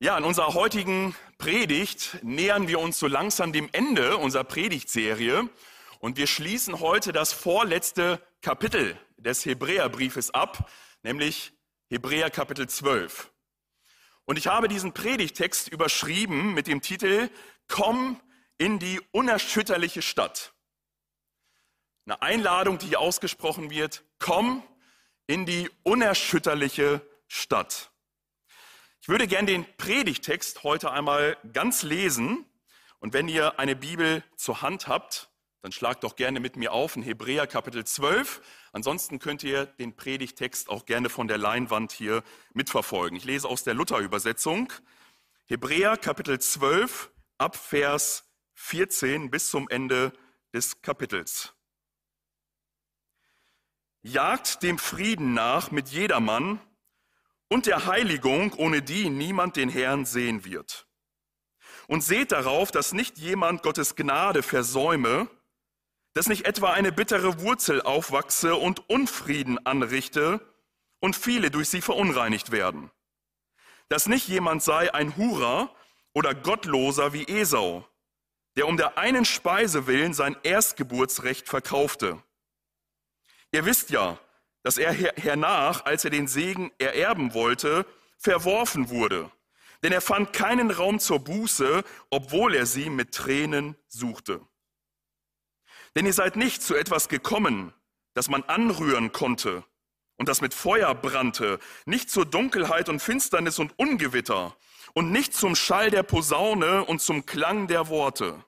Ja, in unserer heutigen Predigt nähern wir uns so langsam dem Ende unserer Predigtserie und wir schließen heute das vorletzte Kapitel des Hebräerbriefes ab, nämlich Hebräer Kapitel 12. Und ich habe diesen Predigtext überschrieben mit dem Titel Komm in die unerschütterliche Stadt. Eine Einladung, die hier ausgesprochen wird, komm in die unerschütterliche Stadt. Ich würde gern den Predigtext heute einmal ganz lesen. Und wenn ihr eine Bibel zur Hand habt, dann schlagt doch gerne mit mir auf in Hebräer Kapitel 12. Ansonsten könnt ihr den Predigtext auch gerne von der Leinwand hier mitverfolgen. Ich lese aus der Luther-Übersetzung. Hebräer Kapitel 12 ab Vers 14 bis zum Ende des Kapitels. Jagt dem Frieden nach mit jedermann und der Heiligung, ohne die niemand den Herrn sehen wird. Und seht darauf, dass nicht jemand Gottes Gnade versäume, dass nicht etwa eine bittere Wurzel aufwachse und Unfrieden anrichte und viele durch sie verunreinigt werden. Dass nicht jemand sei ein Hurer oder Gottloser wie Esau, der um der einen Speise willen sein Erstgeburtsrecht verkaufte. Ihr wisst ja, dass er hernach, als er den Segen ererben wollte, verworfen wurde. Denn er fand keinen Raum zur Buße, obwohl er sie mit Tränen suchte. Denn ihr seid nicht zu etwas gekommen, das man anrühren konnte und das mit Feuer brannte, nicht zur Dunkelheit und Finsternis und Ungewitter und nicht zum Schall der Posaune und zum Klang der Worte.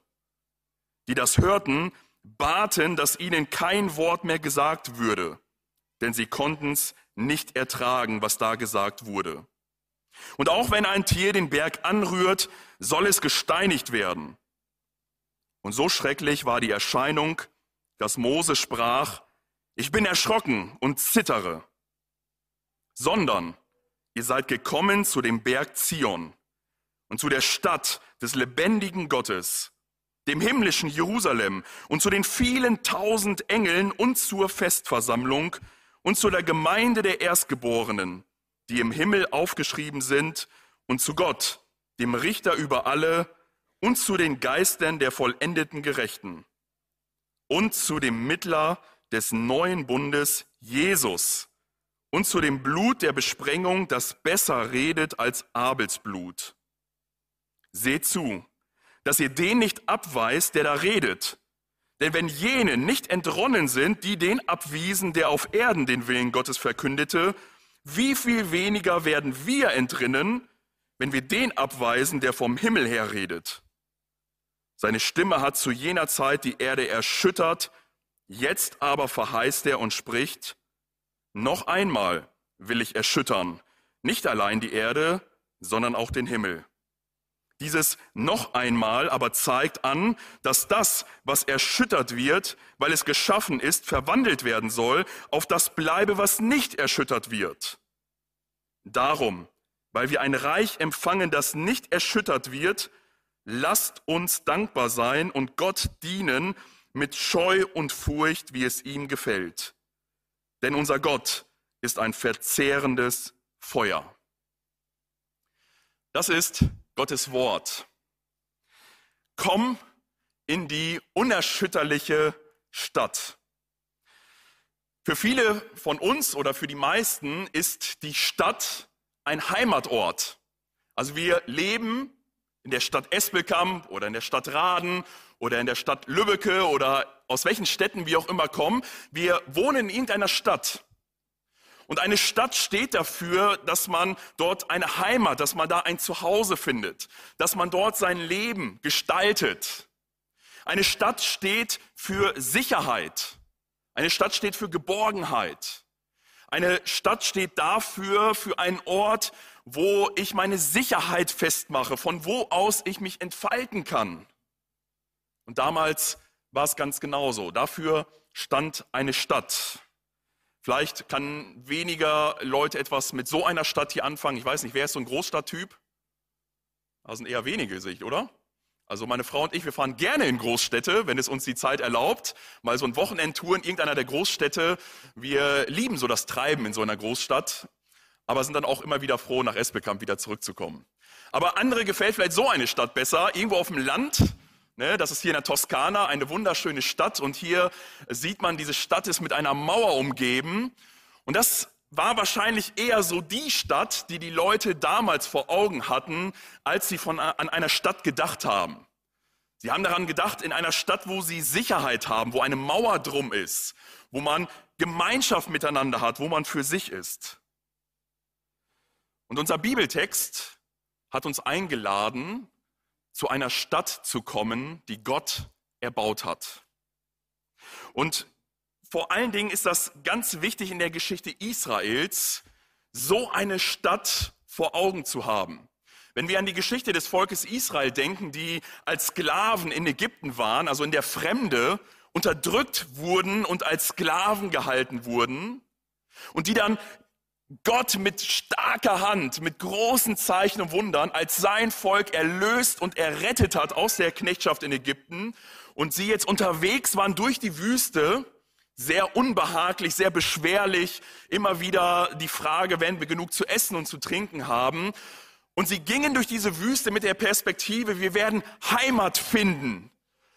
Die das hörten, baten, dass ihnen kein Wort mehr gesagt würde denn sie konnten es nicht ertragen, was da gesagt wurde. Und auch wenn ein Tier den Berg anrührt, soll es gesteinigt werden. Und so schrecklich war die Erscheinung, dass Mose sprach, ich bin erschrocken und zittere, sondern ihr seid gekommen zu dem Berg Zion und zu der Stadt des lebendigen Gottes, dem himmlischen Jerusalem und zu den vielen tausend Engeln und zur Festversammlung, und zu der Gemeinde der Erstgeborenen, die im Himmel aufgeschrieben sind, und zu Gott, dem Richter über alle, und zu den Geistern der vollendeten Gerechten, und zu dem Mittler des neuen Bundes, Jesus, und zu dem Blut der Besprengung, das besser redet als Abels Blut. Seht zu, dass ihr den nicht abweist, der da redet, denn wenn jene nicht entronnen sind, die den abwiesen, der auf Erden den Willen Gottes verkündete, wie viel weniger werden wir entrinnen, wenn wir den abweisen, der vom Himmel her redet? Seine Stimme hat zu jener Zeit die Erde erschüttert, jetzt aber verheißt er und spricht, noch einmal will ich erschüttern, nicht allein die Erde, sondern auch den Himmel. Dieses noch einmal aber zeigt an, dass das, was erschüttert wird, weil es geschaffen ist, verwandelt werden soll, auf das bleibe, was nicht erschüttert wird. Darum, weil wir ein Reich empfangen, das nicht erschüttert wird, lasst uns dankbar sein und Gott dienen mit Scheu und Furcht, wie es ihm gefällt. Denn unser Gott ist ein verzehrendes Feuer. Das ist Gottes Wort. Komm in die unerschütterliche Stadt. Für viele von uns oder für die meisten ist die Stadt ein Heimatort. Also wir leben in der Stadt Espelkamp oder in der Stadt Raden oder in der Stadt Lübbecke oder aus welchen Städten wir auch immer kommen. Wir wohnen in irgendeiner Stadt. Und eine Stadt steht dafür, dass man dort eine Heimat, dass man da ein Zuhause findet, dass man dort sein Leben gestaltet. Eine Stadt steht für Sicherheit. Eine Stadt steht für Geborgenheit. Eine Stadt steht dafür, für einen Ort, wo ich meine Sicherheit festmache, von wo aus ich mich entfalten kann. Und damals war es ganz genauso. Dafür stand eine Stadt. Vielleicht kann weniger Leute etwas mit so einer Stadt hier anfangen. Ich weiß nicht, wer ist so ein Großstadttyp? Da sind eher wenige, sehe oder? Also meine Frau und ich, wir fahren gerne in Großstädte, wenn es uns die Zeit erlaubt. Mal so ein Wochenendtour in irgendeiner der Großstädte. Wir lieben so das Treiben in so einer Großstadt. aber sind dann auch immer wieder froh, nach Esbekamp wieder zurückzukommen. Aber andere gefällt vielleicht so eine Stadt besser, irgendwo auf dem Land. Ne, das ist hier in der Toskana, eine wunderschöne Stadt. Und hier sieht man, diese Stadt ist mit einer Mauer umgeben. Und das war wahrscheinlich eher so die Stadt, die die Leute damals vor Augen hatten, als sie von, an einer Stadt gedacht haben. Sie haben daran gedacht, in einer Stadt, wo sie Sicherheit haben, wo eine Mauer drum ist, wo man Gemeinschaft miteinander hat, wo man für sich ist. Und unser Bibeltext hat uns eingeladen, zu einer Stadt zu kommen, die Gott erbaut hat. Und vor allen Dingen ist das ganz wichtig in der Geschichte Israels, so eine Stadt vor Augen zu haben. Wenn wir an die Geschichte des Volkes Israel denken, die als Sklaven in Ägypten waren, also in der Fremde, unterdrückt wurden und als Sklaven gehalten wurden und die dann Gott mit starker Hand, mit großen Zeichen und Wundern als sein Volk erlöst und errettet hat aus der Knechtschaft in Ägypten und sie jetzt unterwegs waren durch die Wüste, sehr unbehaglich, sehr beschwerlich, immer wieder die Frage, werden wir genug zu essen und zu trinken haben. Und sie gingen durch diese Wüste mit der Perspektive, wir werden Heimat finden.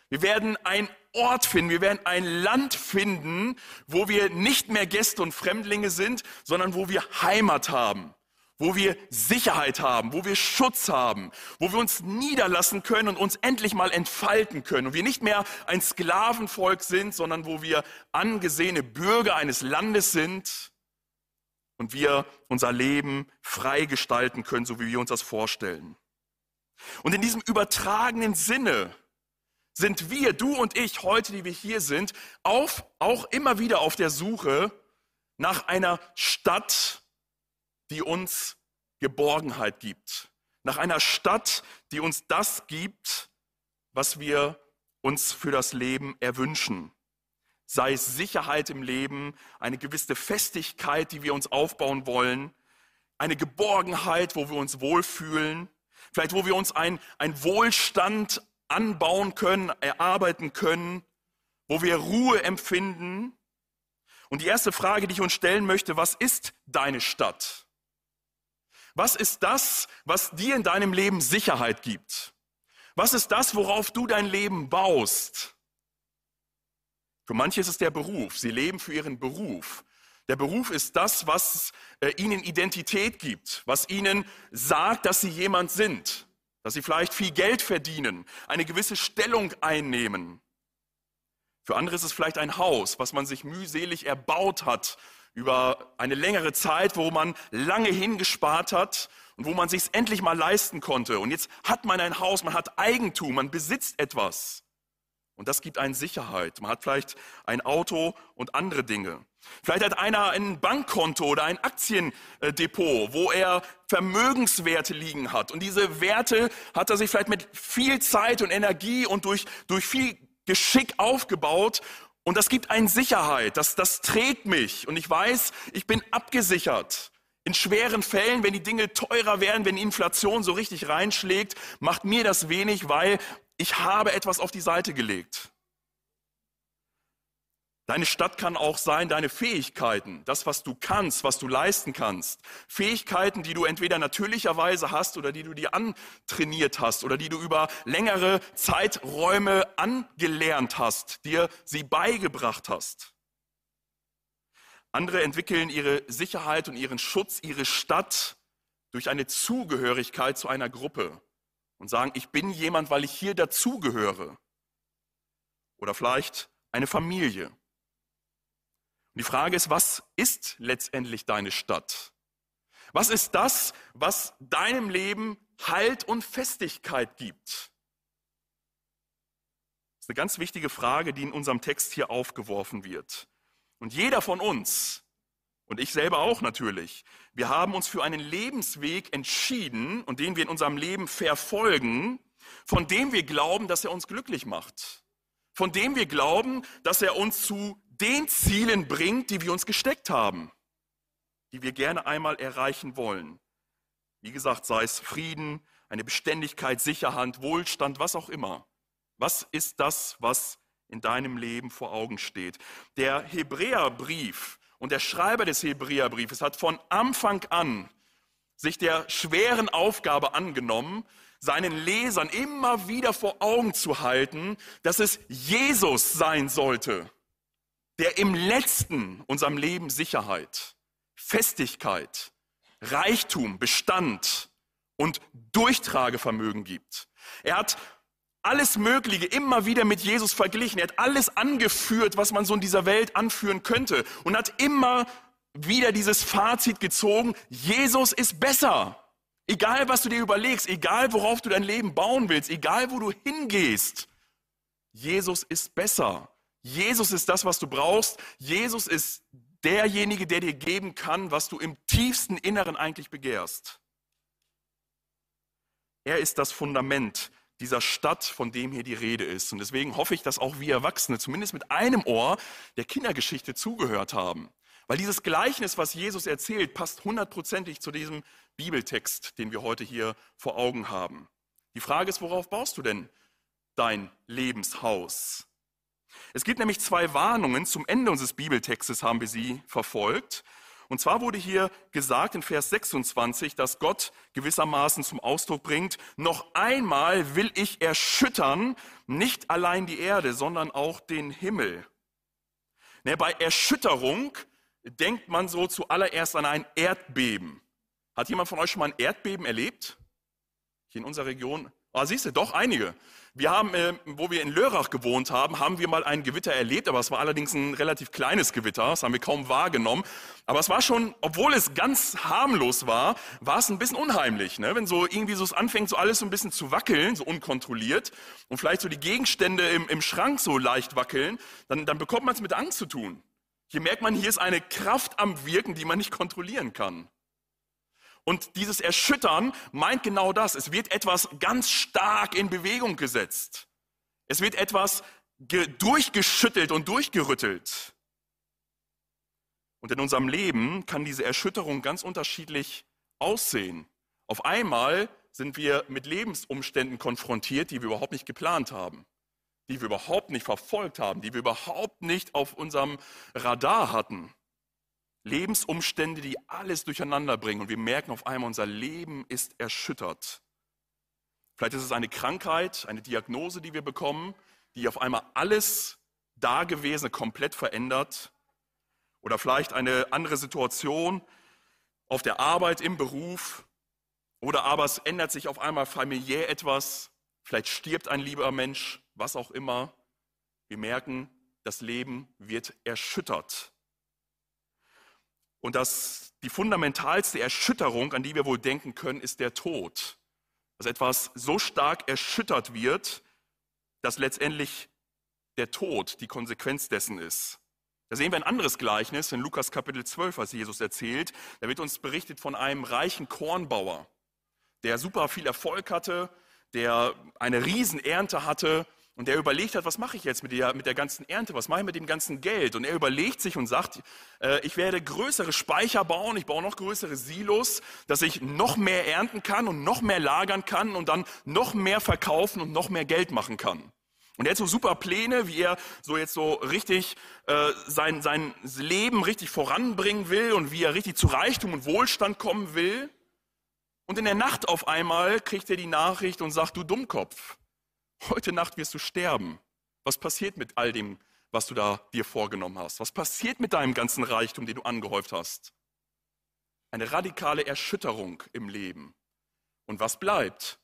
Wir werden ein Ort finden, wir werden ein Land finden, wo wir nicht mehr Gäste und Fremdlinge sind, sondern wo wir Heimat haben, wo wir Sicherheit haben, wo wir Schutz haben, wo wir uns niederlassen können und uns endlich mal entfalten können und wir nicht mehr ein Sklavenvolk sind, sondern wo wir angesehene Bürger eines Landes sind und wir unser Leben frei gestalten können, so wie wir uns das vorstellen. Und in diesem übertragenen Sinne sind wir, du und ich heute, die wir hier sind, auf, auch immer wieder auf der Suche nach einer Stadt, die uns Geborgenheit gibt. Nach einer Stadt, die uns das gibt, was wir uns für das Leben erwünschen. Sei es Sicherheit im Leben, eine gewisse Festigkeit, die wir uns aufbauen wollen, eine Geborgenheit, wo wir uns wohlfühlen, vielleicht wo wir uns ein, ein Wohlstand anbauen können, erarbeiten können, wo wir Ruhe empfinden. Und die erste Frage, die ich uns stellen möchte, was ist deine Stadt? Was ist das, was dir in deinem Leben Sicherheit gibt? Was ist das, worauf du dein Leben baust? Für manche ist es der Beruf. Sie leben für ihren Beruf. Der Beruf ist das, was äh, ihnen Identität gibt, was ihnen sagt, dass sie jemand sind dass sie vielleicht viel Geld verdienen, eine gewisse Stellung einnehmen. Für andere ist es vielleicht ein Haus, was man sich mühselig erbaut hat über eine längere Zeit, wo man lange hingespart hat und wo man sich endlich mal leisten konnte. Und jetzt hat man ein Haus, man hat Eigentum, man besitzt etwas. Und das gibt einen Sicherheit. Man hat vielleicht ein Auto und andere Dinge. Vielleicht hat einer ein Bankkonto oder ein Aktiendepot, wo er Vermögenswerte liegen hat. Und diese Werte hat er sich vielleicht mit viel Zeit und Energie und durch, durch viel Geschick aufgebaut. Und das gibt einen Sicherheit. Das, das trägt mich. Und ich weiß, ich bin abgesichert. In schweren Fällen, wenn die Dinge teurer werden, wenn die Inflation so richtig reinschlägt, macht mir das wenig, weil ich habe etwas auf die Seite gelegt. Deine Stadt kann auch sein, deine Fähigkeiten, das, was du kannst, was du leisten kannst. Fähigkeiten, die du entweder natürlicherweise hast oder die du dir antrainiert hast oder die du über längere Zeiträume angelernt hast, dir sie beigebracht hast. Andere entwickeln ihre Sicherheit und ihren Schutz, ihre Stadt durch eine Zugehörigkeit zu einer Gruppe und sagen, ich bin jemand, weil ich hier dazugehöre. Oder vielleicht eine Familie. Und die Frage ist, was ist letztendlich deine Stadt? Was ist das, was deinem Leben Halt und Festigkeit gibt? Das ist eine ganz wichtige Frage, die in unserem Text hier aufgeworfen wird. Und jeder von uns und ich selber auch natürlich. Wir haben uns für einen Lebensweg entschieden und den wir in unserem Leben verfolgen, von dem wir glauben, dass er uns glücklich macht. Von dem wir glauben, dass er uns zu den Zielen bringt, die wir uns gesteckt haben, die wir gerne einmal erreichen wollen. Wie gesagt, sei es Frieden, eine Beständigkeit, Sicherheit, Wohlstand, was auch immer. Was ist das, was in deinem Leben vor Augen steht? Der Hebräerbrief und der Schreiber des Hebräerbriefes hat von Anfang an sich der schweren Aufgabe angenommen, seinen Lesern immer wieder vor Augen zu halten, dass es Jesus sein sollte, der im letzten unserem Leben Sicherheit, Festigkeit, Reichtum, Bestand und Durchtragevermögen gibt. Er hat alles Mögliche immer wieder mit Jesus verglichen. Er hat alles angeführt, was man so in dieser Welt anführen könnte und hat immer wieder dieses Fazit gezogen, Jesus ist besser. Egal, was du dir überlegst, egal, worauf du dein Leben bauen willst, egal, wo du hingehst, Jesus ist besser. Jesus ist das, was du brauchst. Jesus ist derjenige, der dir geben kann, was du im tiefsten Inneren eigentlich begehrst. Er ist das Fundament dieser Stadt, von dem hier die Rede ist. Und deswegen hoffe ich, dass auch wir Erwachsene zumindest mit einem Ohr der Kindergeschichte zugehört haben. Weil dieses Gleichnis, was Jesus erzählt, passt hundertprozentig zu diesem Bibeltext, den wir heute hier vor Augen haben. Die Frage ist, worauf baust du denn dein Lebenshaus? Es gibt nämlich zwei Warnungen. Zum Ende unseres Bibeltextes haben wir sie verfolgt. Und zwar wurde hier gesagt in Vers 26, dass Gott gewissermaßen zum Ausdruck bringt, noch einmal will ich erschüttern, nicht allein die Erde, sondern auch den Himmel. Ne, bei Erschütterung denkt man so zuallererst an ein Erdbeben. Hat jemand von euch schon mal ein Erdbeben erlebt? Hier in unserer Region? Ah, siehst du, doch einige. Wir haben, äh, wo wir in Lörrach gewohnt haben, haben wir mal ein Gewitter erlebt, aber es war allerdings ein relativ kleines Gewitter, das haben wir kaum wahrgenommen. Aber es war schon, obwohl es ganz harmlos war, war es ein bisschen unheimlich, ne? wenn so irgendwie so es anfängt, so alles so ein bisschen zu wackeln, so unkontrolliert und vielleicht so die Gegenstände im, im Schrank so leicht wackeln, dann, dann bekommt man es mit Angst zu tun. Hier merkt man, hier ist eine Kraft am Wirken, die man nicht kontrollieren kann. Und dieses Erschüttern meint genau das. Es wird etwas ganz stark in Bewegung gesetzt. Es wird etwas durchgeschüttelt und durchgerüttelt. Und in unserem Leben kann diese Erschütterung ganz unterschiedlich aussehen. Auf einmal sind wir mit Lebensumständen konfrontiert, die wir überhaupt nicht geplant haben, die wir überhaupt nicht verfolgt haben, die wir überhaupt nicht auf unserem Radar hatten. Lebensumstände, die alles durcheinander bringen und wir merken auf einmal, unser Leben ist erschüttert. Vielleicht ist es eine Krankheit, eine Diagnose, die wir bekommen, die auf einmal alles Dagewesene komplett verändert. Oder vielleicht eine andere Situation auf der Arbeit, im Beruf. Oder aber es ändert sich auf einmal familiär etwas. Vielleicht stirbt ein lieber Mensch, was auch immer. Wir merken, das Leben wird erschüttert. Und das, die fundamentalste Erschütterung, an die wir wohl denken können, ist der Tod. Dass etwas so stark erschüttert wird, dass letztendlich der Tod die Konsequenz dessen ist. Da sehen wir ein anderes Gleichnis in Lukas Kapitel 12, was Jesus erzählt. Da wird uns berichtet von einem reichen Kornbauer, der super viel Erfolg hatte, der eine Riesenernte hatte und er überlegt hat, was mache ich jetzt mit der, mit der ganzen Ernte, was mache ich mit dem ganzen Geld? Und er überlegt sich und sagt, äh, ich werde größere Speicher bauen, ich baue noch größere Silos, dass ich noch mehr ernten kann und noch mehr lagern kann und dann noch mehr verkaufen und noch mehr Geld machen kann. Und er hat so super Pläne, wie er so jetzt so richtig äh, sein, sein Leben richtig voranbringen will und wie er richtig zu Reichtum und Wohlstand kommen will. Und in der Nacht auf einmal kriegt er die Nachricht und sagt, du Dummkopf, Heute Nacht wirst du sterben. Was passiert mit all dem, was du da dir vorgenommen hast? Was passiert mit deinem ganzen Reichtum, den du angehäuft hast? Eine radikale Erschütterung im Leben. Und was bleibt?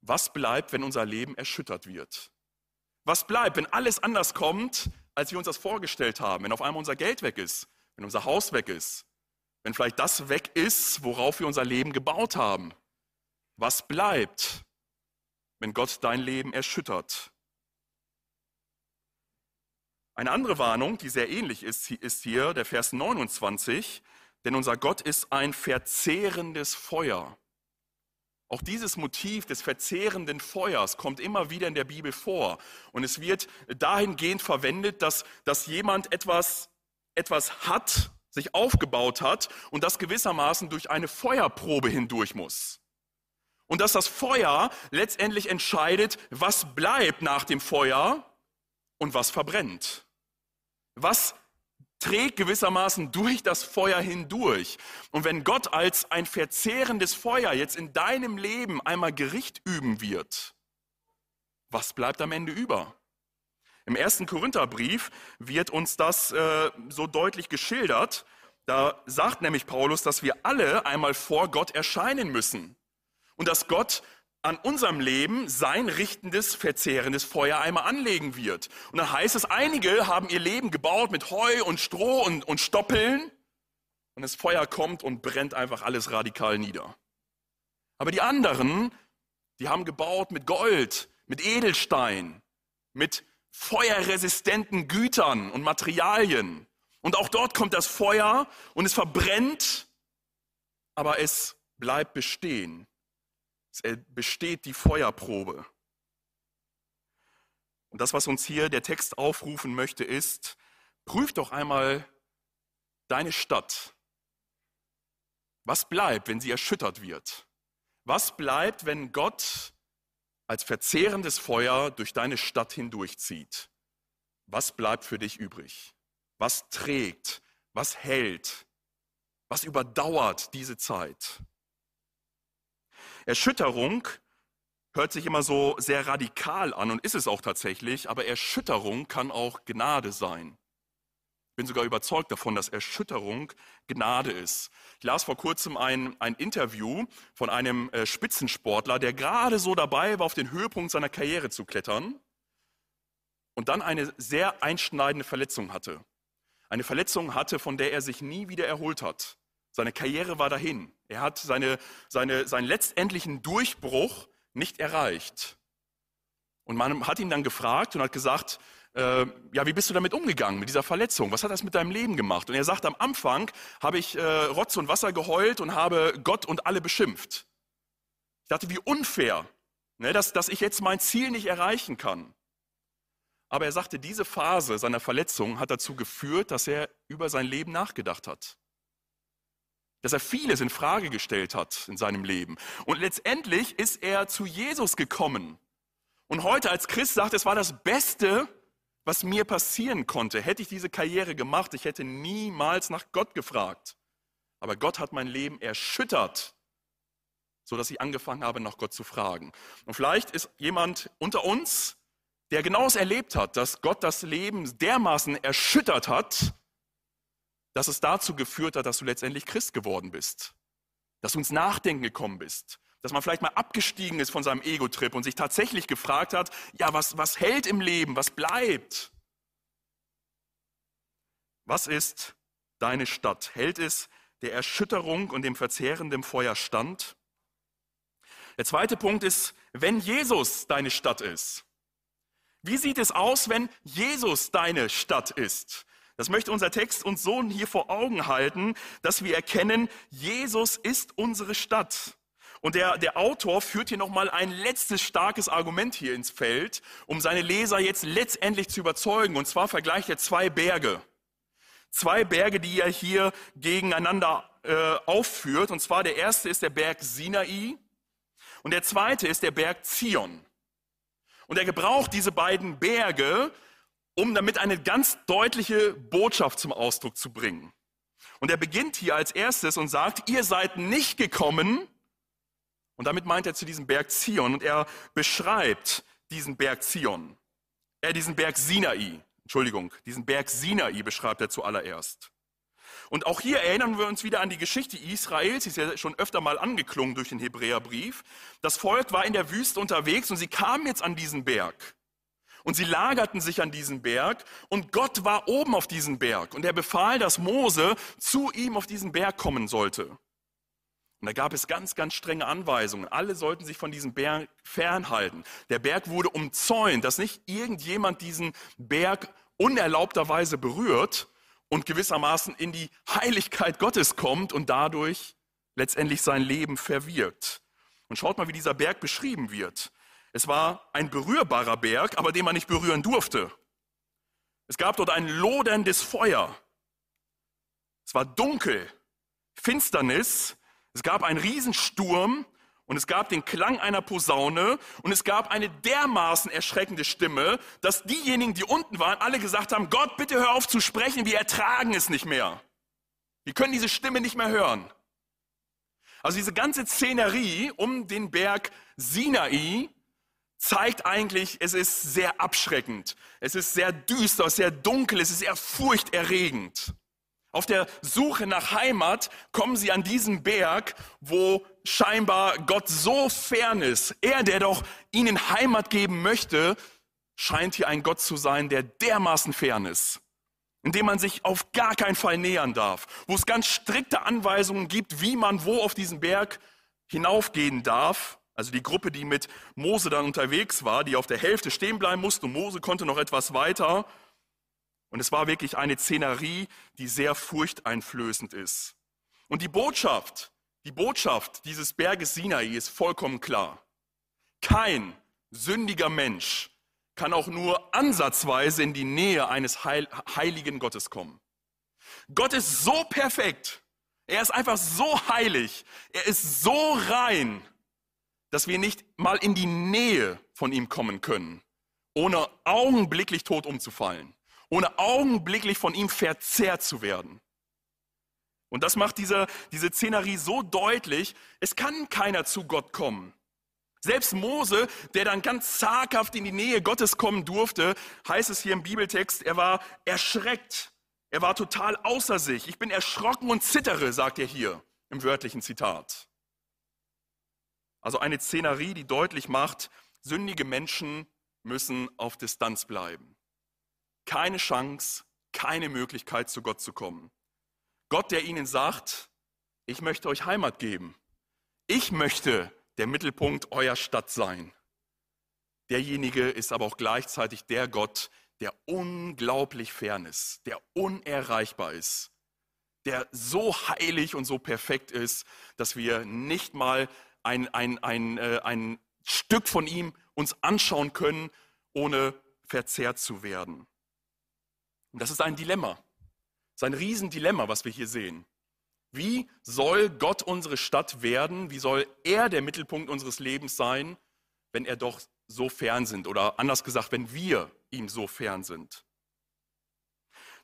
Was bleibt, wenn unser Leben erschüttert wird? Was bleibt, wenn alles anders kommt, als wir uns das vorgestellt haben? Wenn auf einmal unser Geld weg ist, wenn unser Haus weg ist, wenn vielleicht das weg ist, worauf wir unser Leben gebaut haben? Was bleibt? Wenn Gott dein Leben erschüttert. Eine andere Warnung, die sehr ähnlich ist, ist hier der Vers 29, denn unser Gott ist ein verzehrendes Feuer. Auch dieses Motiv des verzehrenden Feuers kommt immer wieder in der Bibel vor. Und es wird dahingehend verwendet, dass, dass jemand etwas, etwas hat, sich aufgebaut hat und das gewissermaßen durch eine Feuerprobe hindurch muss. Und dass das Feuer letztendlich entscheidet, was bleibt nach dem Feuer und was verbrennt. Was trägt gewissermaßen durch das Feuer hindurch. Und wenn Gott als ein verzehrendes Feuer jetzt in deinem Leben einmal Gericht üben wird, was bleibt am Ende über? Im ersten Korintherbrief wird uns das äh, so deutlich geschildert. Da sagt nämlich Paulus, dass wir alle einmal vor Gott erscheinen müssen. Und dass Gott an unserem Leben sein richtendes, verzehrendes Feuer einmal anlegen wird. Und dann heißt es, einige haben ihr Leben gebaut mit Heu und Stroh und, und Stoppeln. Und das Feuer kommt und brennt einfach alles radikal nieder. Aber die anderen, die haben gebaut mit Gold, mit Edelstein, mit feuerresistenten Gütern und Materialien. Und auch dort kommt das Feuer und es verbrennt, aber es bleibt bestehen. Es besteht die Feuerprobe. Und das, was uns hier der Text aufrufen möchte, ist, prüf doch einmal deine Stadt. Was bleibt, wenn sie erschüttert wird? Was bleibt, wenn Gott als verzehrendes Feuer durch deine Stadt hindurchzieht? Was bleibt für dich übrig? Was trägt? Was hält? Was überdauert diese Zeit? Erschütterung hört sich immer so sehr radikal an und ist es auch tatsächlich, aber Erschütterung kann auch Gnade sein. Ich bin sogar überzeugt davon, dass Erschütterung Gnade ist. Ich las vor kurzem ein, ein Interview von einem äh, Spitzensportler, der gerade so dabei war, auf den Höhepunkt seiner Karriere zu klettern und dann eine sehr einschneidende Verletzung hatte. Eine Verletzung hatte, von der er sich nie wieder erholt hat. Seine Karriere war dahin. Er hat seine, seine, seinen letztendlichen Durchbruch nicht erreicht. Und man hat ihn dann gefragt und hat gesagt, äh, ja, wie bist du damit umgegangen, mit dieser Verletzung? Was hat das mit deinem Leben gemacht? Und er sagt, am Anfang habe ich äh, Rotz und Wasser geheult und habe Gott und alle beschimpft. Ich dachte, wie unfair, ne, dass, dass ich jetzt mein Ziel nicht erreichen kann. Aber er sagte, diese Phase seiner Verletzung hat dazu geführt, dass er über sein Leben nachgedacht hat dass er vieles in Frage gestellt hat in seinem Leben. Und letztendlich ist er zu Jesus gekommen. Und heute als Christ sagt, es war das Beste, was mir passieren konnte. Hätte ich diese Karriere gemacht, ich hätte niemals nach Gott gefragt. Aber Gott hat mein Leben erschüttert, so dass ich angefangen habe, nach Gott zu fragen. Und vielleicht ist jemand unter uns, der genau es erlebt hat, dass Gott das Leben dermaßen erschüttert hat, dass es dazu geführt hat, dass du letztendlich Christ geworden bist, dass du ins Nachdenken gekommen bist, dass man vielleicht mal abgestiegen ist von seinem Ego-Trip und sich tatsächlich gefragt hat, ja, was, was hält im Leben, was bleibt? Was ist deine Stadt? Hält es der Erschütterung und dem verzehrenden Feuer stand? Der zweite Punkt ist, wenn Jesus deine Stadt ist. Wie sieht es aus, wenn Jesus deine Stadt ist? Das möchte unser Text uns so hier vor Augen halten, dass wir erkennen, Jesus ist unsere Stadt. Und der, der Autor führt hier nochmal ein letztes starkes Argument hier ins Feld, um seine Leser jetzt letztendlich zu überzeugen. Und zwar vergleicht er zwei Berge. Zwei Berge, die er hier gegeneinander äh, aufführt. Und zwar der erste ist der Berg Sinai und der zweite ist der Berg Zion. Und er gebraucht diese beiden Berge, um damit eine ganz deutliche Botschaft zum Ausdruck zu bringen. Und er beginnt hier als erstes und sagt, ihr seid nicht gekommen, und damit meint er zu diesem Berg Zion, und er beschreibt diesen Berg Zion, er diesen Berg Sinai, Entschuldigung, diesen Berg Sinai beschreibt er zuallererst. Und auch hier erinnern wir uns wieder an die Geschichte Israels, die ist ja schon öfter mal angeklungen durch den Hebräerbrief. Das Volk war in der Wüste unterwegs und sie kamen jetzt an diesen Berg. Und sie lagerten sich an diesem Berg und Gott war oben auf diesem Berg und er befahl, dass Mose zu ihm auf diesen Berg kommen sollte. Und da gab es ganz, ganz strenge Anweisungen. Alle sollten sich von diesem Berg fernhalten. Der Berg wurde umzäunt, dass nicht irgendjemand diesen Berg unerlaubterweise berührt und gewissermaßen in die Heiligkeit Gottes kommt und dadurch letztendlich sein Leben verwirkt. Und schaut mal, wie dieser Berg beschrieben wird. Es war ein berührbarer Berg, aber den man nicht berühren durfte. Es gab dort ein loderndes Feuer. Es war dunkel, Finsternis. Es gab einen Riesensturm und es gab den Klang einer Posaune und es gab eine dermaßen erschreckende Stimme, dass diejenigen, die unten waren, alle gesagt haben, Gott, bitte hör auf zu sprechen, wir ertragen es nicht mehr. Wir können diese Stimme nicht mehr hören. Also diese ganze Szenerie um den Berg Sinai zeigt eigentlich, es ist sehr abschreckend. Es ist sehr düster, sehr dunkel, es ist eher furchterregend. Auf der Suche nach Heimat kommen sie an diesen Berg, wo scheinbar Gott so fern ist. Er, der doch ihnen Heimat geben möchte, scheint hier ein Gott zu sein, der dermaßen fern ist, in dem man sich auf gar keinen Fall nähern darf, wo es ganz strikte Anweisungen gibt, wie man wo auf diesen Berg hinaufgehen darf. Also die Gruppe, die mit Mose dann unterwegs war, die auf der Hälfte stehen bleiben musste und Mose konnte noch etwas weiter. Und es war wirklich eine Szenerie, die sehr furchteinflößend ist. Und die Botschaft, die Botschaft dieses Berges Sinai ist vollkommen klar. Kein sündiger Mensch kann auch nur ansatzweise in die Nähe eines Heil heiligen Gottes kommen. Gott ist so perfekt. Er ist einfach so heilig. Er ist so rein, dass wir nicht mal in die Nähe von ihm kommen können, ohne augenblicklich tot umzufallen ohne augenblicklich von ihm verzehrt zu werden. Und das macht diese, diese Szenerie so deutlich, es kann keiner zu Gott kommen. Selbst Mose, der dann ganz zaghaft in die Nähe Gottes kommen durfte, heißt es hier im Bibeltext, er war erschreckt. Er war total außer sich. Ich bin erschrocken und zittere, sagt er hier im wörtlichen Zitat. Also eine Szenerie, die deutlich macht, sündige Menschen müssen auf Distanz bleiben keine Chance, keine Möglichkeit, zu Gott zu kommen. Gott, der ihnen sagt, ich möchte euch Heimat geben. Ich möchte der Mittelpunkt eurer Stadt sein. Derjenige ist aber auch gleichzeitig der Gott, der unglaublich fern ist, der unerreichbar ist, der so heilig und so perfekt ist, dass wir nicht mal ein, ein, ein, äh, ein Stück von ihm uns anschauen können, ohne verzehrt zu werden. Und das ist ein Dilemma. Das ist ein Riesendilemma, was wir hier sehen. Wie soll Gott unsere Stadt werden? Wie soll er der Mittelpunkt unseres Lebens sein, wenn er doch so fern sind? Oder anders gesagt, wenn wir ihm so fern sind?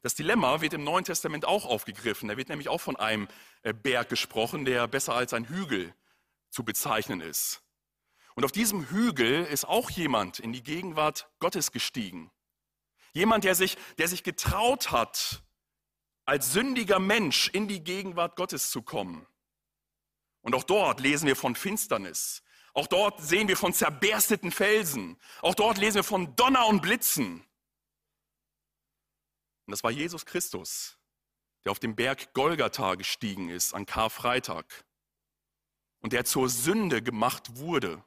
Das Dilemma wird im Neuen Testament auch aufgegriffen. Da wird nämlich auch von einem äh, Berg gesprochen, der besser als ein Hügel zu bezeichnen ist. Und auf diesem Hügel ist auch jemand in die Gegenwart Gottes gestiegen. Jemand, der sich, der sich getraut hat, als sündiger Mensch in die Gegenwart Gottes zu kommen. Und auch dort lesen wir von Finsternis. Auch dort sehen wir von zerbersteten Felsen. Auch dort lesen wir von Donner und Blitzen. Und das war Jesus Christus, der auf dem Berg Golgatha gestiegen ist an Karfreitag und der zur Sünde gemacht wurde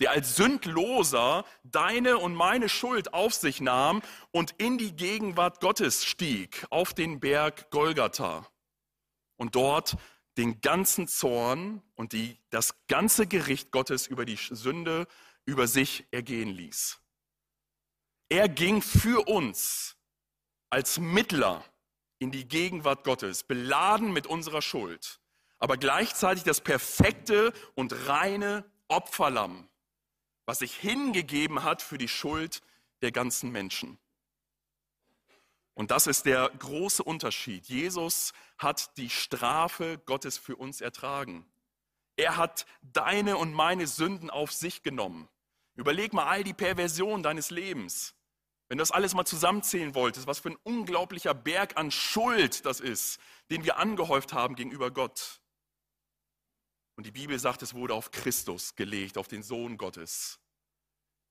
der als Sündloser deine und meine Schuld auf sich nahm und in die Gegenwart Gottes stieg, auf den Berg Golgatha. Und dort den ganzen Zorn und die, das ganze Gericht Gottes über die Sünde über sich ergehen ließ. Er ging für uns als Mittler in die Gegenwart Gottes, beladen mit unserer Schuld, aber gleichzeitig das perfekte und reine Opferlamm, was sich hingegeben hat für die Schuld der ganzen Menschen. Und das ist der große Unterschied. Jesus hat die Strafe Gottes für uns ertragen. Er hat deine und meine Sünden auf sich genommen. Überleg mal all die Perversionen deines Lebens. Wenn du das alles mal zusammenzählen wolltest, was für ein unglaublicher Berg an Schuld das ist, den wir angehäuft haben gegenüber Gott. Und die Bibel sagt, es wurde auf Christus gelegt, auf den Sohn Gottes,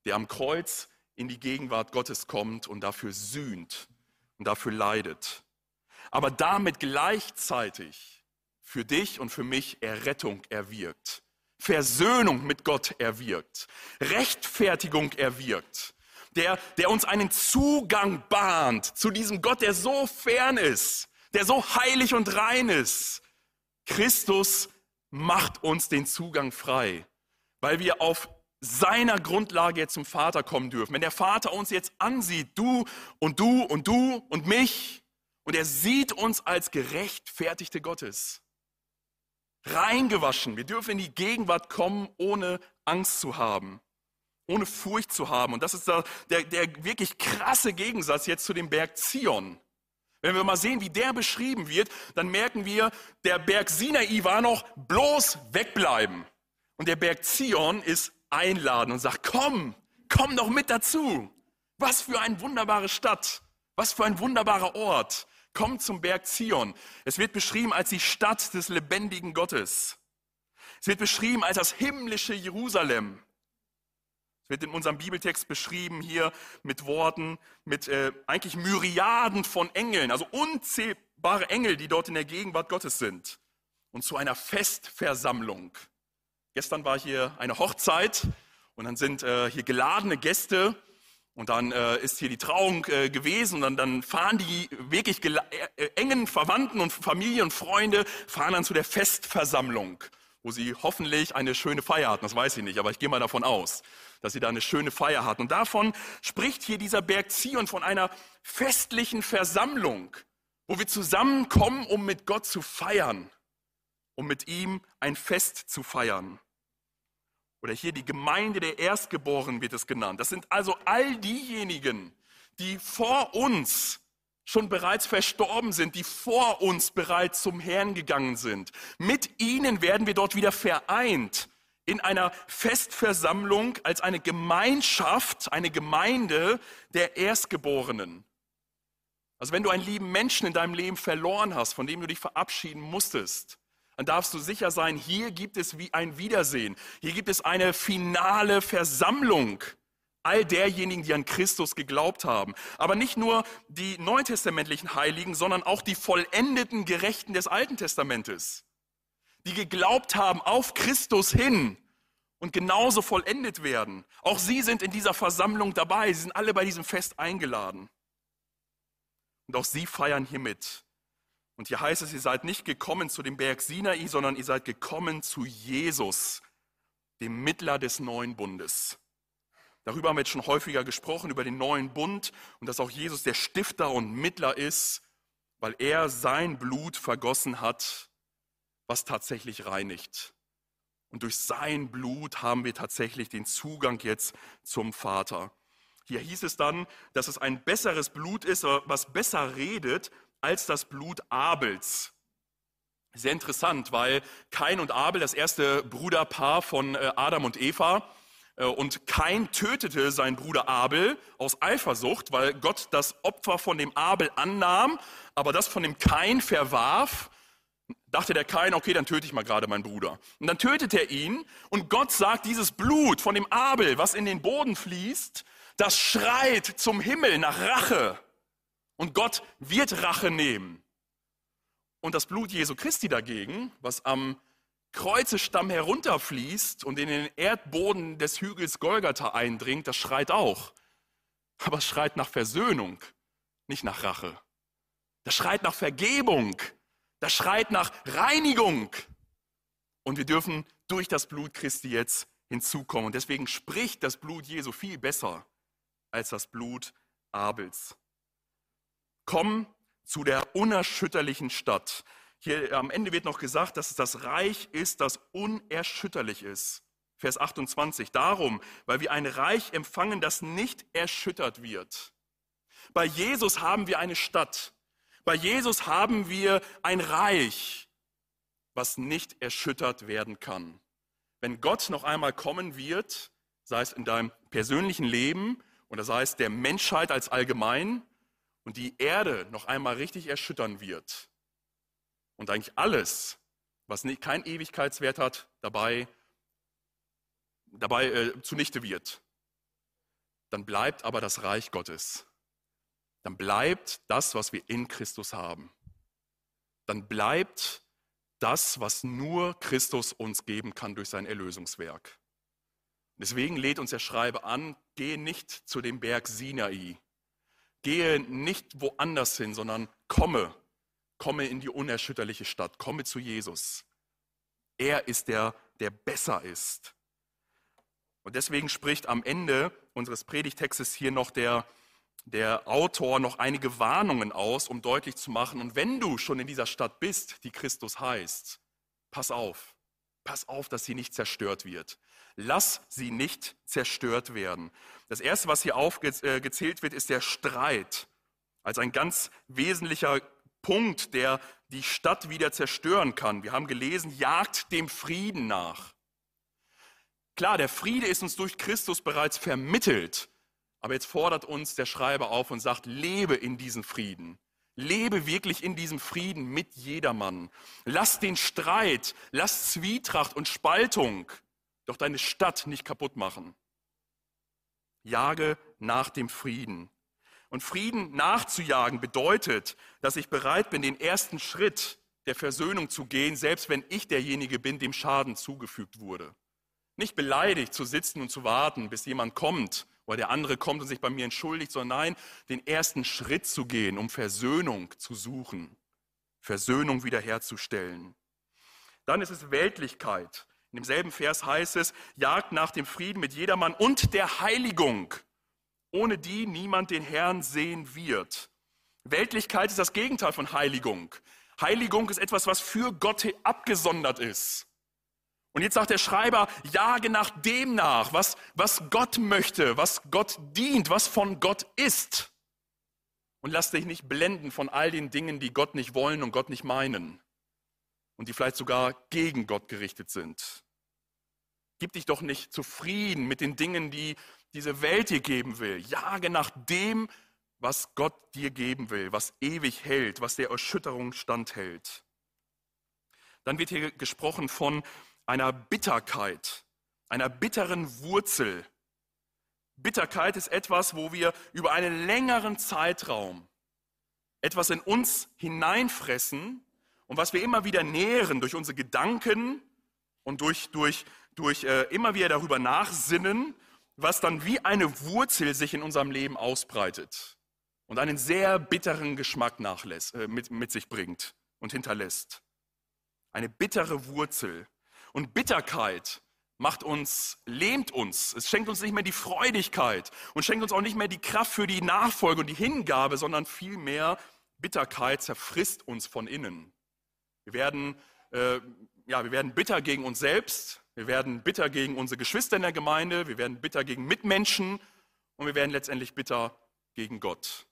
der am Kreuz in die Gegenwart Gottes kommt und dafür sühnt und dafür leidet. Aber damit gleichzeitig für dich und für mich Errettung erwirkt, Versöhnung mit Gott erwirkt, Rechtfertigung erwirkt, der, der uns einen Zugang bahnt zu diesem Gott, der so fern ist, der so heilig und rein ist. Christus macht uns den Zugang frei, weil wir auf seiner Grundlage jetzt zum Vater kommen dürfen. Wenn der Vater uns jetzt ansieht, du und du und du und mich, und er sieht uns als Gerechtfertigte Gottes, reingewaschen. Wir dürfen in die Gegenwart kommen, ohne Angst zu haben, ohne Furcht zu haben. Und das ist der, der, der wirklich krasse Gegensatz jetzt zu dem Berg Zion. Wenn wir mal sehen, wie der beschrieben wird, dann merken wir, der Berg Sinai war noch bloß wegbleiben. Und der Berg Zion ist einladen und sagt, komm, komm doch mit dazu. Was für eine wunderbare Stadt. Was für ein wunderbarer Ort. Komm zum Berg Zion. Es wird beschrieben als die Stadt des lebendigen Gottes. Es wird beschrieben als das himmlische Jerusalem. Wird in unserem Bibeltext beschrieben hier mit Worten, mit äh, eigentlich Myriaden von Engeln, also unzählbare Engel, die dort in der Gegenwart Gottes sind. Und zu einer Festversammlung. Gestern war hier eine Hochzeit und dann sind äh, hier geladene Gäste und dann äh, ist hier die Trauung äh, gewesen und dann, dann fahren die wirklich äh, äh, engen Verwandten und Familie und Freunde, fahren dann zu der Festversammlung, wo sie hoffentlich eine schöne Feier hatten. Das weiß ich nicht, aber ich gehe mal davon aus dass sie da eine schöne Feier hatten. Und davon spricht hier dieser Berg Zion von einer festlichen Versammlung, wo wir zusammenkommen, um mit Gott zu feiern, um mit ihm ein Fest zu feiern. Oder hier die Gemeinde der Erstgeborenen wird es genannt. Das sind also all diejenigen, die vor uns schon bereits verstorben sind, die vor uns bereits zum Herrn gegangen sind. Mit ihnen werden wir dort wieder vereint in einer Festversammlung als eine Gemeinschaft, eine Gemeinde der Erstgeborenen. Also wenn du einen lieben Menschen in deinem Leben verloren hast, von dem du dich verabschieden musstest, dann darfst du sicher sein, hier gibt es wie ein Wiedersehen. Hier gibt es eine finale Versammlung all derjenigen, die an Christus geglaubt haben. Aber nicht nur die neutestamentlichen Heiligen, sondern auch die vollendeten Gerechten des Alten Testamentes die geglaubt haben auf Christus hin und genauso vollendet werden. Auch sie sind in dieser Versammlung dabei. Sie sind alle bei diesem Fest eingeladen. Und auch sie feiern hier mit. Und hier heißt es, ihr seid nicht gekommen zu dem Berg Sinai, sondern ihr seid gekommen zu Jesus, dem Mittler des neuen Bundes. Darüber haben wir jetzt schon häufiger gesprochen, über den neuen Bund und dass auch Jesus der Stifter und Mittler ist, weil er sein Blut vergossen hat was tatsächlich reinigt. Und durch sein Blut haben wir tatsächlich den Zugang jetzt zum Vater. Hier hieß es dann, dass es ein besseres Blut ist, was besser redet als das Blut Abels. Sehr interessant, weil Kain und Abel, das erste Bruderpaar von äh, Adam und Eva, äh, und Kain tötete seinen Bruder Abel aus Eifersucht, weil Gott das Opfer von dem Abel annahm, aber das von dem Kain verwarf dachte der Kain, okay, dann töte ich mal gerade meinen Bruder. Und dann tötet er ihn und Gott sagt, dieses Blut von dem Abel, was in den Boden fließt, das schreit zum Himmel nach Rache. Und Gott wird Rache nehmen. Und das Blut Jesu Christi dagegen, was am Kreuzestamm herunterfließt und in den Erdboden des Hügels Golgatha eindringt, das schreit auch. Aber es schreit nach Versöhnung, nicht nach Rache. Das schreit nach Vergebung, das schreit nach Reinigung. Und wir dürfen durch das Blut Christi jetzt hinzukommen. Und deswegen spricht das Blut Jesu viel besser als das Blut Abels. Komm zu der unerschütterlichen Stadt. Hier am Ende wird noch gesagt, dass es das Reich ist, das unerschütterlich ist. Vers 28. Darum, weil wir ein Reich empfangen, das nicht erschüttert wird. Bei Jesus haben wir eine Stadt, bei Jesus haben wir ein Reich, was nicht erschüttert werden kann. Wenn Gott noch einmal kommen wird, sei es in deinem persönlichen Leben oder sei es der Menschheit als allgemein, und die Erde noch einmal richtig erschüttern wird und eigentlich alles, was nicht, kein Ewigkeitswert hat, dabei, dabei äh, zunichte wird, dann bleibt aber das Reich Gottes dann bleibt das, was wir in Christus haben. Dann bleibt das, was nur Christus uns geben kann durch sein Erlösungswerk. Deswegen lädt uns der Schreiber an, gehe nicht zu dem Berg Sinai. Gehe nicht woanders hin, sondern komme. Komme in die unerschütterliche Stadt. Komme zu Jesus. Er ist der, der besser ist. Und deswegen spricht am Ende unseres Predigtextes hier noch der, der Autor noch einige Warnungen aus, um deutlich zu machen, und wenn du schon in dieser Stadt bist, die Christus heißt, pass auf, pass auf, dass sie nicht zerstört wird. Lass sie nicht zerstört werden. Das Erste, was hier aufgezählt wird, ist der Streit als ein ganz wesentlicher Punkt, der die Stadt wieder zerstören kann. Wir haben gelesen, jagt dem Frieden nach. Klar, der Friede ist uns durch Christus bereits vermittelt, aber jetzt fordert uns der Schreiber auf und sagt, lebe in diesem Frieden. Lebe wirklich in diesem Frieden mit jedermann. Lass den Streit, lass Zwietracht und Spaltung doch deine Stadt nicht kaputt machen. Jage nach dem Frieden. Und Frieden nachzujagen bedeutet, dass ich bereit bin, den ersten Schritt der Versöhnung zu gehen, selbst wenn ich derjenige bin, dem Schaden zugefügt wurde. Nicht beleidigt zu sitzen und zu warten, bis jemand kommt oder der andere kommt und sich bei mir entschuldigt, sondern nein, den ersten Schritt zu gehen, um Versöhnung zu suchen, Versöhnung wiederherzustellen. Dann ist es Weltlichkeit. In demselben Vers heißt es, jagt nach dem Frieden mit jedermann und der Heiligung ohne die niemand den Herrn sehen wird. Weltlichkeit ist das Gegenteil von Heiligung. Heiligung ist etwas, was für Gott abgesondert ist. Und jetzt sagt der Schreiber, jage nach dem nach, was, was Gott möchte, was Gott dient, was von Gott ist. Und lass dich nicht blenden von all den Dingen, die Gott nicht wollen und Gott nicht meinen. Und die vielleicht sogar gegen Gott gerichtet sind. Gib dich doch nicht zufrieden mit den Dingen, die diese Welt dir geben will. Jage nach dem, was Gott dir geben will, was ewig hält, was der Erschütterung standhält. Dann wird hier gesprochen von einer Bitterkeit, einer bitteren Wurzel. Bitterkeit ist etwas, wo wir über einen längeren Zeitraum etwas in uns hineinfressen und was wir immer wieder nähren durch unsere Gedanken und durch, durch, durch äh, immer wieder darüber nachsinnen was dann wie eine Wurzel sich in unserem Leben ausbreitet und einen sehr bitteren Geschmack nachlässt, äh, mit, mit sich bringt und hinterlässt. Eine bittere Wurzel. Und Bitterkeit macht uns, lähmt uns. Es schenkt uns nicht mehr die Freudigkeit und schenkt uns auch nicht mehr die Kraft für die Nachfolge und die Hingabe, sondern vielmehr Bitterkeit zerfrisst uns von innen. Wir werden, äh, ja, wir werden bitter gegen uns selbst, wir werden bitter gegen unsere Geschwister in der Gemeinde, wir werden bitter gegen Mitmenschen und wir werden letztendlich bitter gegen Gott.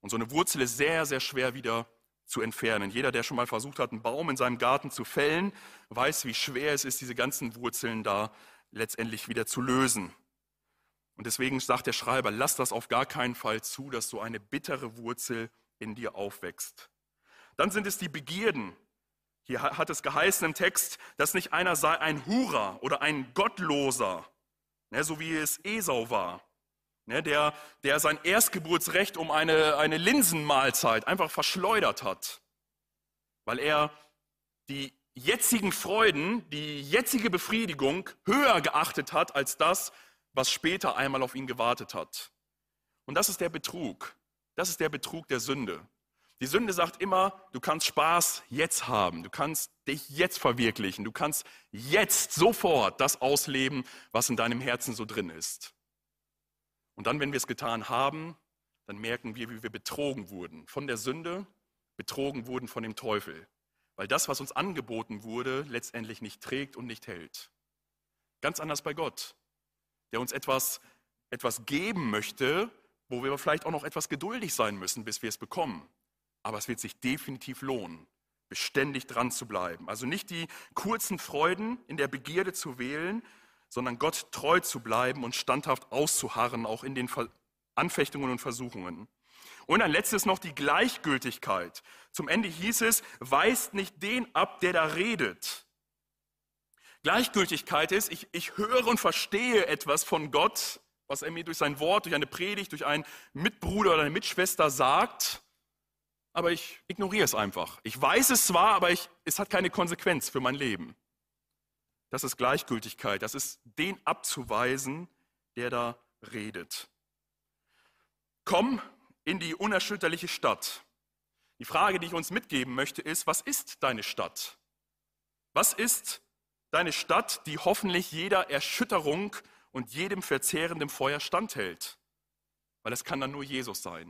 Und so eine Wurzel ist sehr, sehr schwer wieder zu entfernen. Jeder, der schon mal versucht hat, einen Baum in seinem Garten zu fällen, weiß, wie schwer es ist, diese ganzen Wurzeln da letztendlich wieder zu lösen. Und deswegen sagt der Schreiber, lass das auf gar keinen Fall zu, dass so eine bittere Wurzel in dir aufwächst. Dann sind es die Begierden, hier hat es geheißen im Text, dass nicht einer sei ein Hurer oder ein Gottloser, ne, so wie es Esau war, ne, der, der sein Erstgeburtsrecht um eine, eine Linsenmahlzeit einfach verschleudert hat, weil er die jetzigen Freuden, die jetzige Befriedigung höher geachtet hat als das, was später einmal auf ihn gewartet hat. Und das ist der Betrug. Das ist der Betrug der Sünde. Die Sünde sagt immer, du kannst Spaß jetzt haben, du kannst dich jetzt verwirklichen, du kannst jetzt sofort das ausleben, was in deinem Herzen so drin ist. Und dann, wenn wir es getan haben, dann merken wir, wie wir betrogen wurden von der Sünde, betrogen wurden von dem Teufel, weil das, was uns angeboten wurde, letztendlich nicht trägt und nicht hält. Ganz anders bei Gott, der uns etwas, etwas geben möchte, wo wir vielleicht auch noch etwas geduldig sein müssen, bis wir es bekommen aber es wird sich definitiv lohnen, beständig dran zu bleiben. Also nicht die kurzen Freuden in der Begierde zu wählen, sondern Gott treu zu bleiben und standhaft auszuharren, auch in den Anfechtungen und Versuchungen. Und ein letztes noch die Gleichgültigkeit. Zum Ende hieß es, weist nicht den ab, der da redet. Gleichgültigkeit ist, ich, ich höre und verstehe etwas von Gott, was er mir durch sein Wort, durch eine Predigt, durch einen Mitbruder oder eine Mitschwester sagt aber ich ignoriere es einfach. Ich weiß es zwar, aber ich, es hat keine Konsequenz für mein Leben. Das ist Gleichgültigkeit. Das ist den abzuweisen, der da redet. Komm in die unerschütterliche Stadt. Die Frage, die ich uns mitgeben möchte, ist, was ist deine Stadt? Was ist deine Stadt, die hoffentlich jeder Erschütterung und jedem verzehrenden Feuer standhält? Weil es kann dann nur Jesus sein.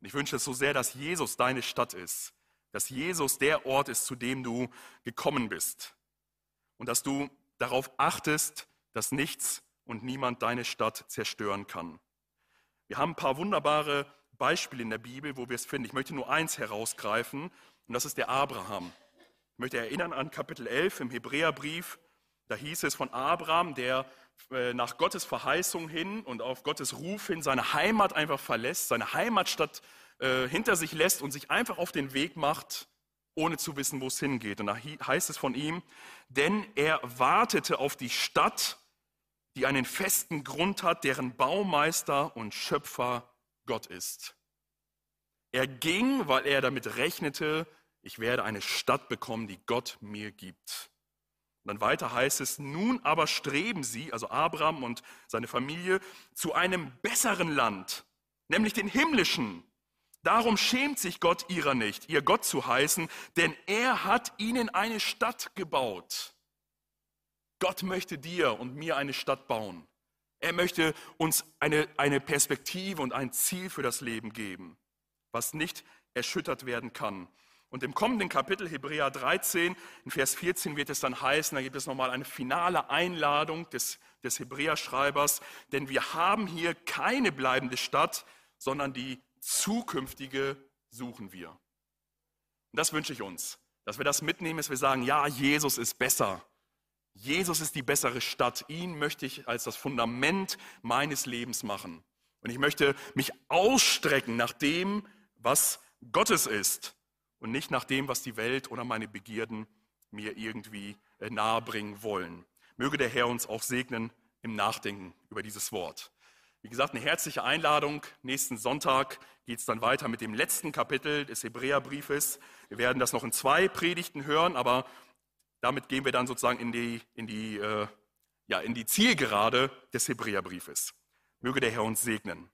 Und ich wünsche es so sehr, dass Jesus deine Stadt ist, dass Jesus der Ort ist, zu dem du gekommen bist. Und dass du darauf achtest, dass nichts und niemand deine Stadt zerstören kann. Wir haben ein paar wunderbare Beispiele in der Bibel, wo wir es finden. Ich möchte nur eins herausgreifen, und das ist der Abraham. Ich möchte erinnern an Kapitel 11 im Hebräerbrief. Da hieß es von Abraham, der äh, nach Gottes Verheißung hin und auf Gottes Ruf hin seine Heimat einfach verlässt, seine Heimatstadt äh, hinter sich lässt und sich einfach auf den Weg macht, ohne zu wissen, wo es hingeht. Und da heißt es von ihm, denn er wartete auf die Stadt, die einen festen Grund hat, deren Baumeister und Schöpfer Gott ist. Er ging, weil er damit rechnete, ich werde eine Stadt bekommen, die Gott mir gibt. Und dann weiter heißt es, nun aber streben sie, also Abraham und seine Familie, zu einem besseren Land, nämlich den himmlischen. Darum schämt sich Gott ihrer nicht, ihr Gott zu heißen, denn er hat ihnen eine Stadt gebaut. Gott möchte dir und mir eine Stadt bauen. Er möchte uns eine, eine Perspektive und ein Ziel für das Leben geben, was nicht erschüttert werden kann. Und im kommenden Kapitel Hebräer 13, in Vers 14 wird es dann heißen, da gibt es nochmal eine finale Einladung des, des Hebräerschreibers, denn wir haben hier keine bleibende Stadt, sondern die zukünftige suchen wir. Und das wünsche ich uns, dass wir das mitnehmen, dass wir sagen, ja, Jesus ist besser. Jesus ist die bessere Stadt. Ihn möchte ich als das Fundament meines Lebens machen. Und ich möchte mich ausstrecken nach dem, was Gottes ist und nicht nach dem, was die Welt oder meine Begierden mir irgendwie äh, nahebringen wollen. Möge der Herr uns auch segnen im Nachdenken über dieses Wort. Wie gesagt, eine herzliche Einladung. Nächsten Sonntag geht es dann weiter mit dem letzten Kapitel des Hebräerbriefes. Wir werden das noch in zwei Predigten hören, aber damit gehen wir dann sozusagen in die, in die, äh, ja, in die Zielgerade des Hebräerbriefes. Möge der Herr uns segnen.